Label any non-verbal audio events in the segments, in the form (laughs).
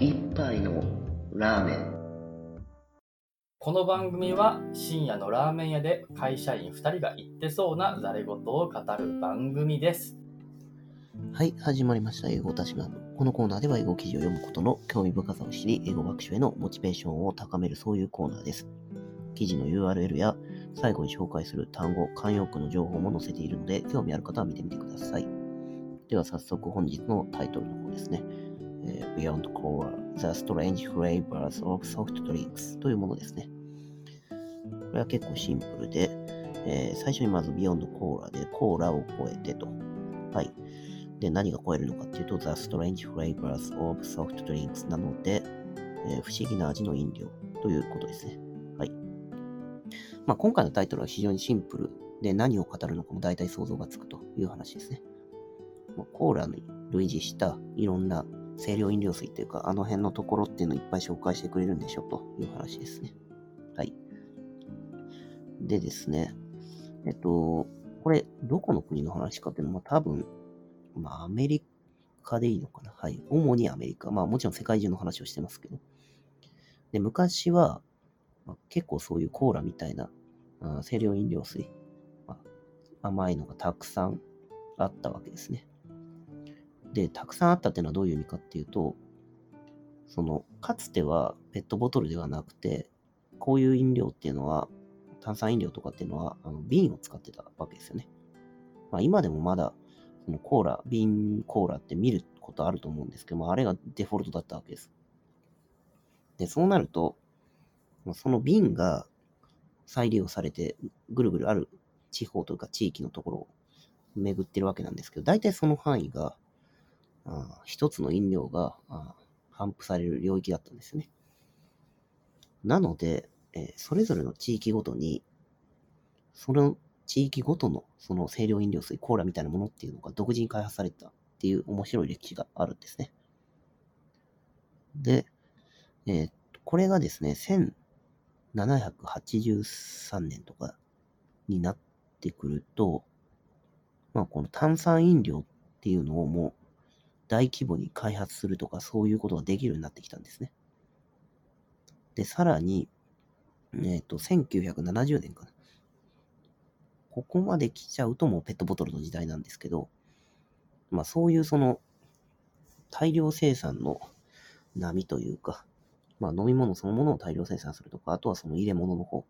一杯のラーメンこの番組は深夜のラーメン屋で会社員2人が言ってそうなざれ言を語る番組です。はい、始まりました。英語たしなむ。このコーナーでは英語記事を読むことの興味深さを知り、英語学習へのモチベーションを高めるそういうコーナーです。記事の URL や最後に紹介する単語、慣用句の情報も載せているので、興味ある方は見てみてください。では早速本日のタイトルの方ですね。えー Beyond Cola, The Strange Flavors of Soft Drinks というものですね。これは結構シンプルで、えー最初にまず Beyond Cola でコーラを超えてと。はい。で、何が超えるのかっていうと、The Strange Flavors of Soft Drinks なので、えー不思議な味の飲料ということですね。はい。まあ、今回のタイトルは非常にシンプルで、何を語るのかも大体想像がつくという話ですね。コーラに類似したいろんな清涼飲料水っていうか、あの辺のところっていうのをいっぱい紹介してくれるんでしょという話ですね。はい。でですね、えっと、これ、どこの国の話かっていうのは、多分、まあ、アメリカでいいのかな。はい。主にアメリカ。まあ、もちろん世界中の話をしてますけど。で、昔は、まあ結構そういうコーラみたいな、あー清涼飲料水、まあ甘いのがたくさんあったわけですね。で、たくさんあったっていうのはどういう意味かっていうと、その、かつてはペットボトルではなくて、こういう飲料っていうのは、炭酸飲料とかっていうのは、あの瓶を使ってたわけですよね。まあ今でもまだ、そのコーラ、瓶コーラって見ることあると思うんですけども、ああれがデフォルトだったわけです。で、そうなると、その瓶が再利用されて、ぐるぐるある地方というか地域のところを巡ってるわけなんですけど、大体その範囲が、一つの飲料があー頒布される領域だったんですね。なので、えそれぞれの地域ごとに、その地域ごとのその清涼飲料水、コーラみたいなものっていうのが独自に開発されたっていう面白い歴史があるんですね。で、えーこれがですね、1783年とかになってくると、まあこの炭酸飲料っていうのをもう大規模に開発するとかそういうことができるようになってきたんですね。で、さらに、えっ、と、1970年かな。ここまで来ちゃうともうペットボトルの時代なんですけど、まあそういうその大量生産の波というか、まあ飲み物そのものを大量生産するとか、あとはその入れ物の方っ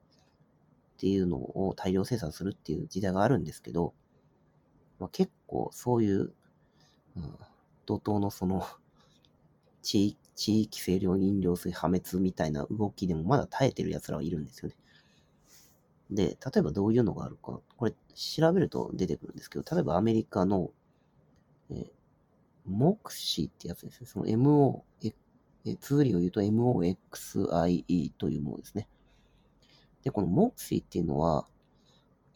ていうのを大量生産するっていう時代があるんですけど、まあ、結構そういう、うん、怒涛のその (laughs) 地地域清涼飲料水破滅みたいな動きでもまだ耐えてる奴らはいるんですよね。で、例えばどういうのがあるか、これ調べると出てくるんですけど、例えばアメリカの、えーモクシーってやつですね。その MO、ええ通りを言うと MOXIE というものですね。で、このモクシーっていうのは、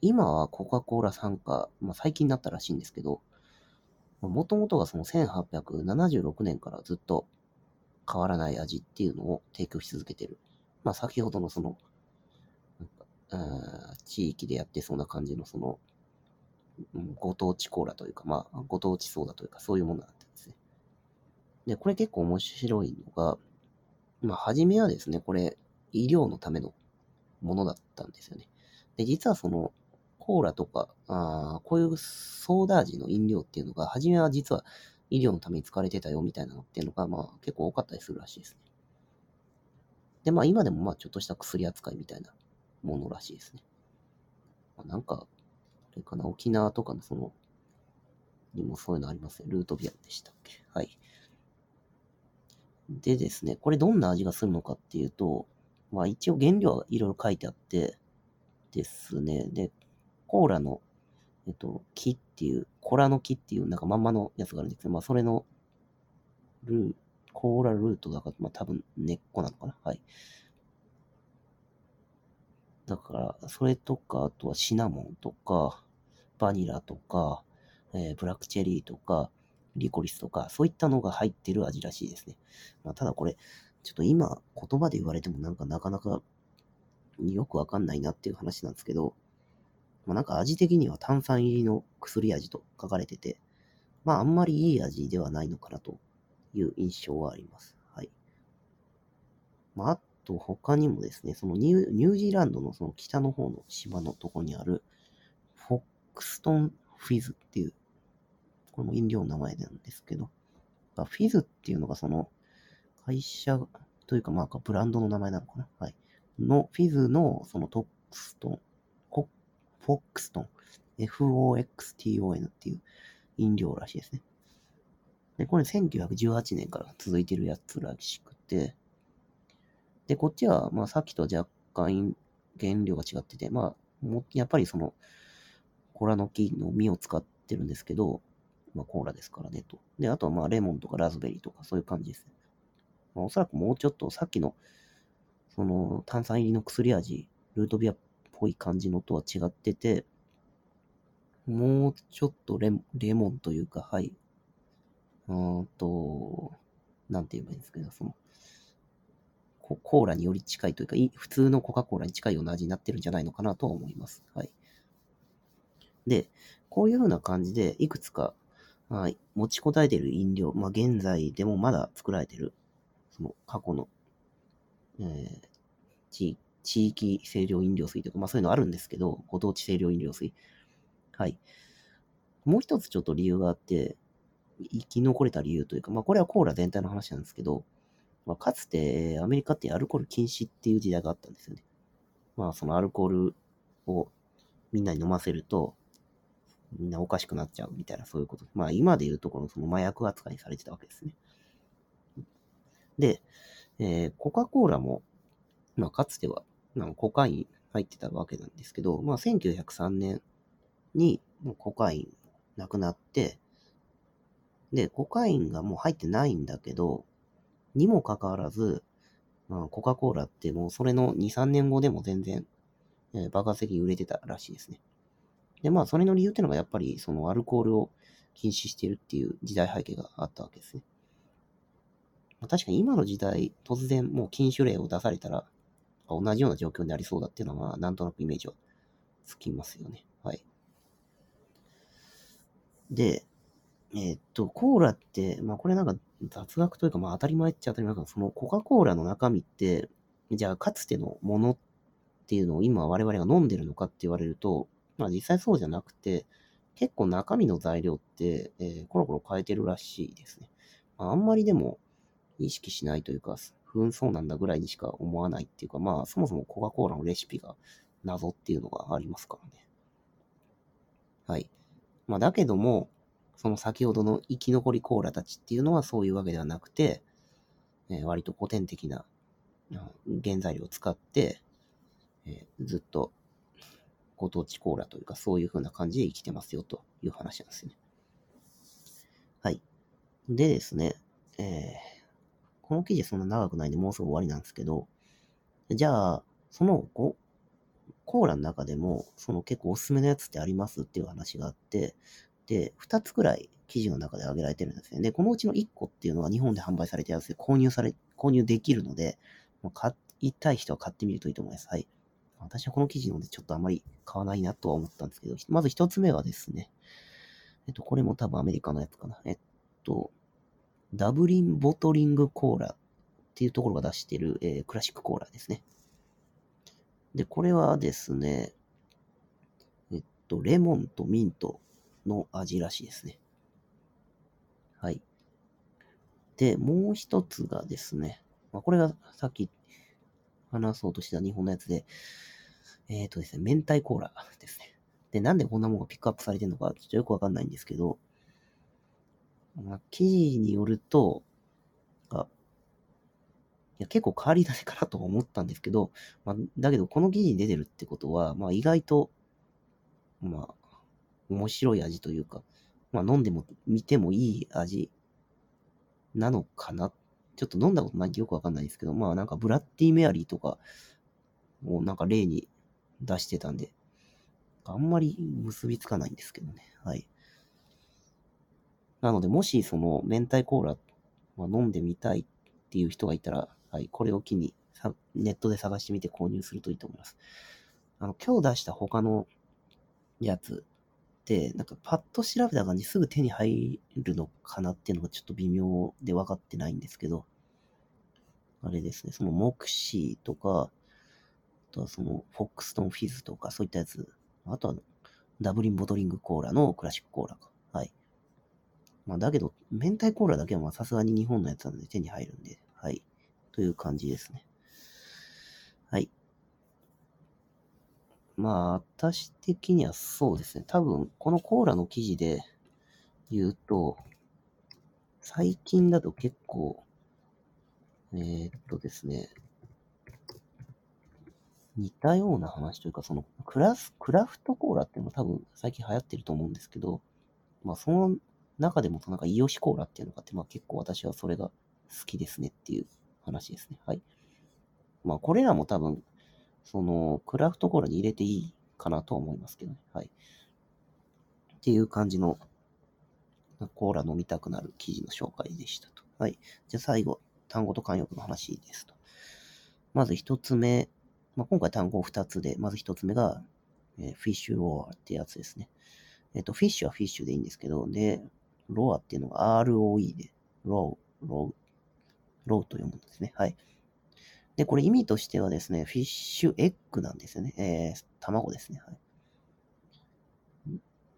今はコカ・コーラ参加、まあ最近になったらしいんですけど、もともとがその1876年からずっと変わらない味っていうのを提供し続けてる。まあ先ほどのその、地域でやってそうな感じのその、ご当地コーラというか、まあご当地ソーダというかそういうものなんですね。で、これ結構面白いのが、まあ初めはですね、これ医療のためのものだったんですよね。で、実はその、コーラとか、あーこういうソーダ味の飲料っていうのが、初めは実は医療のために使われてたよみたいなのっていうのが、まあ結構多かったりするらしいですね。で、まあ今でもまあちょっとした薬扱いみたいなものらしいですね。まあ、なんか、あれかな、沖縄とかのその、にもそういうのありますね。ルートビアでしたっけ？はい。でですね、これどんな味がするのかっていうと、まあ一応原料はいろいろ書いてあってですね、で、コーラの、えっと、木っていう、コラの木っていうなんかまんまのやつがあるんですけど、まあそれのルー、コーラルートだから、まあ多分根っこなのかな？はい。だから、それとか、あとはシナモンとか、バニラとか、えーブラックチェリーとか、リコリスとか、そういったのが入ってる味らしいですね。まあ、ただこれ、ちょっと今、言葉で言われてもなんかなかなかよくわかんないなっていう話なんですけど、まあ、なんか味的には炭酸入りの薬味と書かれてて、まああんまりいい味ではないのかなという印象はあります。はい。まあ、あと他にもですね、そのニュージーランドのその北の方の島のとこにある、フォックストンフィズっていう、これも飲料の名前なんですけど、フィズっていうのがその会社というかまあブランドの名前なのかな？はい。のフィズのそのトックストン、ォックストン、FOXTON っていう飲料らしいですね。で、これ1918年から続いてるやつらしくて、で、こっちは、まあさっきと若干原料が違ってて、まあ、もやっぱりその、コラの木の実を使ってるんですけど、まあコーラですからねと。で、あとはまあレモンとかラズベリーとかそういう感じですね。まあ、おそらくもうちょっとさっきの、その炭酸入りの薬味、ルートビアっぽい感じのとは違ってて、もうちょっとレレモンというか、はい。うんと、なんて言えばいいんですけど、その、コーラにより近いというか、普通のコカ・コーラに近いような味になってるんじゃないのかなとは思います。はい。で、こういう風な感じで、いくつか、はい、持ちこたえてる飲料、まあ、現在でもまだ作られてる、その過去の、えー、地地域清涼飲料水とか、まあそういうのあるんですけど、ご当地清涼飲料水。はい。もう一つちょっと理由があって、生き残れた理由というか、まあこれはコーラ全体の話なんですけど、まあ、かつてアメリカってアルコール禁止っていう時代があったんですよね。まあそのアルコールをみんなに飲ませると、みんなおかしくなっちゃうみたいなそういうこと。まあ今で言うところその麻薬扱いされてたわけですね。で、えー、コカ・コーラも、まあかつては、まあ、コカイン入ってたわけなんですけど、まあ1903年にもうコカインなくなって、で、コカインがもう入ってないんだけど、にもかかわらず、まあ、コカ・コーラってもうそれの2、3年後でも全然、えー、爆発的に売れてたらしいですね。で、まあ、それの理由っていうのがやっぱり、そのアルコールを禁止してるっていう時代背景があったわけですね。まあ、確かに今の時代、突然もう禁酒令を出されたら、同じような状況になりそうだっていうのは、なんとなくイメージはつきますよね。はい。で、え、っと、コーラって、まあこれなんか雑学というか、まあ当たり前っちゃ当たり前かそのコカ・コーラの中身って、じゃあかつてのものっていうのを今我々が飲んでるのかって言われると、まあ実際そうじゃなくて、結構中身の材料って、えー、コロコロ変えてるらしいですね。まあ、あんまりでも意識しないというか、ふんそうなんだぐらいにしか思わないっていうか、まあそもそもコカ・コーラのレシピが謎っていうのがありますからね。はい。まあだけども、その先ほどの生き残りコーラたちっていうのはそういうわけではなくて、えー、割と古典的な原材料を使って、えー、ずっとご当地コーラというかそういう風な感じで生きてますよという話なんですね。はい。でですね、えー、この記事そんな長くないんでもうすぐ終わりなんですけど、じゃあ、そのコーラの中でも、その結構おすすめのやつってありますっていう話があって、で、2つくらい記事の中で挙げられてるんですね。で、このうちの1個っていうのは日本で販売されてるやつで購入され、購入できるので、買いたい人は買ってみるといいと思います。はい。私はこの記事のでちょっとあまり買わないなとは思ったんですけど、まず1つ目はですね、えっと、これも多分アメリカのやつかな。えっと、ダブリンボトリングコーラっていうところが出してる、えー、クラシックコーラですね。で、これはですね、えっと、レモンとミントの味らしいですね。はい。で、もう一つがですね、まあ、これがさっき話そうとした日本のやつで、えっ、ー、とですね、明太コーラですね。で、なんでこんなものがピックアップされてるのか、ちょっとよくわかんないんですけど、記事によると、あいや結構変わり種かなと思ったんですけど、まあ、だけどこの記事に出てるってことは、まあ意外と、まあ、面白い味というか、まあ飲んでも、見てもいい味なのかな。ちょっと飲んだことないんでよくわかんないですけど、まあなんかブラッディメアリーとかをなんか例に出してたんで、あんまり結びつかないんですけどね。はい。なので、もしその明太コーラ、ま、飲んでみたいっていう人がいたら、はい、これを機にネットで探してみて購入するといいと思います。あの、今日出した他のやつって、なんかパッと調べた感じすぐ手に入るのかなっていうのがちょっと微妙で分かってないんですけど、あれですね、そのモクシーとか、あとはそのフォックストンフィズとか、そういったやつ、あとはダブリンボトリングコーラのクラシックコーラか。まあだけど、明太コーラだけはまあさすがに日本のやつなので手に入るんで、はい。という感じですね。はい。まあ、私的にはそうですね。多分、このコーラの記事で言うと、最近だと結構、えー、っとですね、似たような話というか、そのクラス、クラフトコーラっていうのも多分最近流行ってると思うんですけど、まあその中でもなんかイオシコーラっていうのがあって、まあ結構私はそれが好きですねっていう話ですね。はい。まあこれらも多分、そのクラフトコーラに入れていいかなと思いますけどね。はい。っていう感じのコーラ飲みたくなる記事の紹介でしたと。はい。じゃあ最後、単語と慣用句の話ですと。まず一つ目、まあ、今回単語二つで、まず一つ目が、えー、 fish roe ってやつですね。えっ、と、 fish は fish でいいんですけど、で、 roe っていうのが ROE で、 roe、roe、roe と読むんですね。はい。で、これ意味としてはですね、 fish egg なんですよね。えー、卵ですね。はい。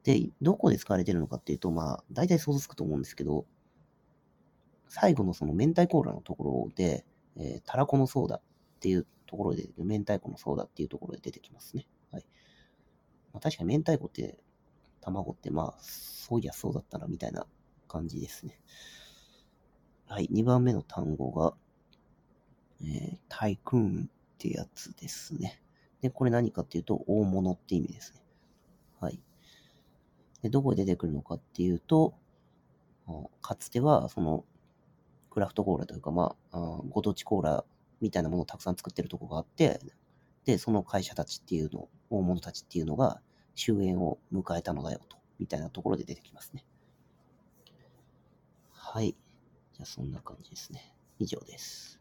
で、どこで使われてるのかっていうと、まあ、大体想像つくと思うんですけど、最後のその明太コーラのところで、えー、たらこのソーダっていうところで、明太子のソーダっていうところで出てきますね。はい。まあ、確かに明太子って、卵ってまあ、そういやそうだったな、みたいな感じですね。はい。2番目の単語が、えー、タイクーンってやつですね。で、これ何かっていうと、大物って意味ですね。はい。で、どこで出てくるのかっていうと、かつては、その、クラフトコーラというか、まあ、ご当地コーラみたいなものをたくさん作ってるとこがあって、で、その会社たちっていうの、大物たちっていうのが終焉を迎えたのだよと、みたいなところで出てきますね。はい。じゃあそんな感じですね。以上です。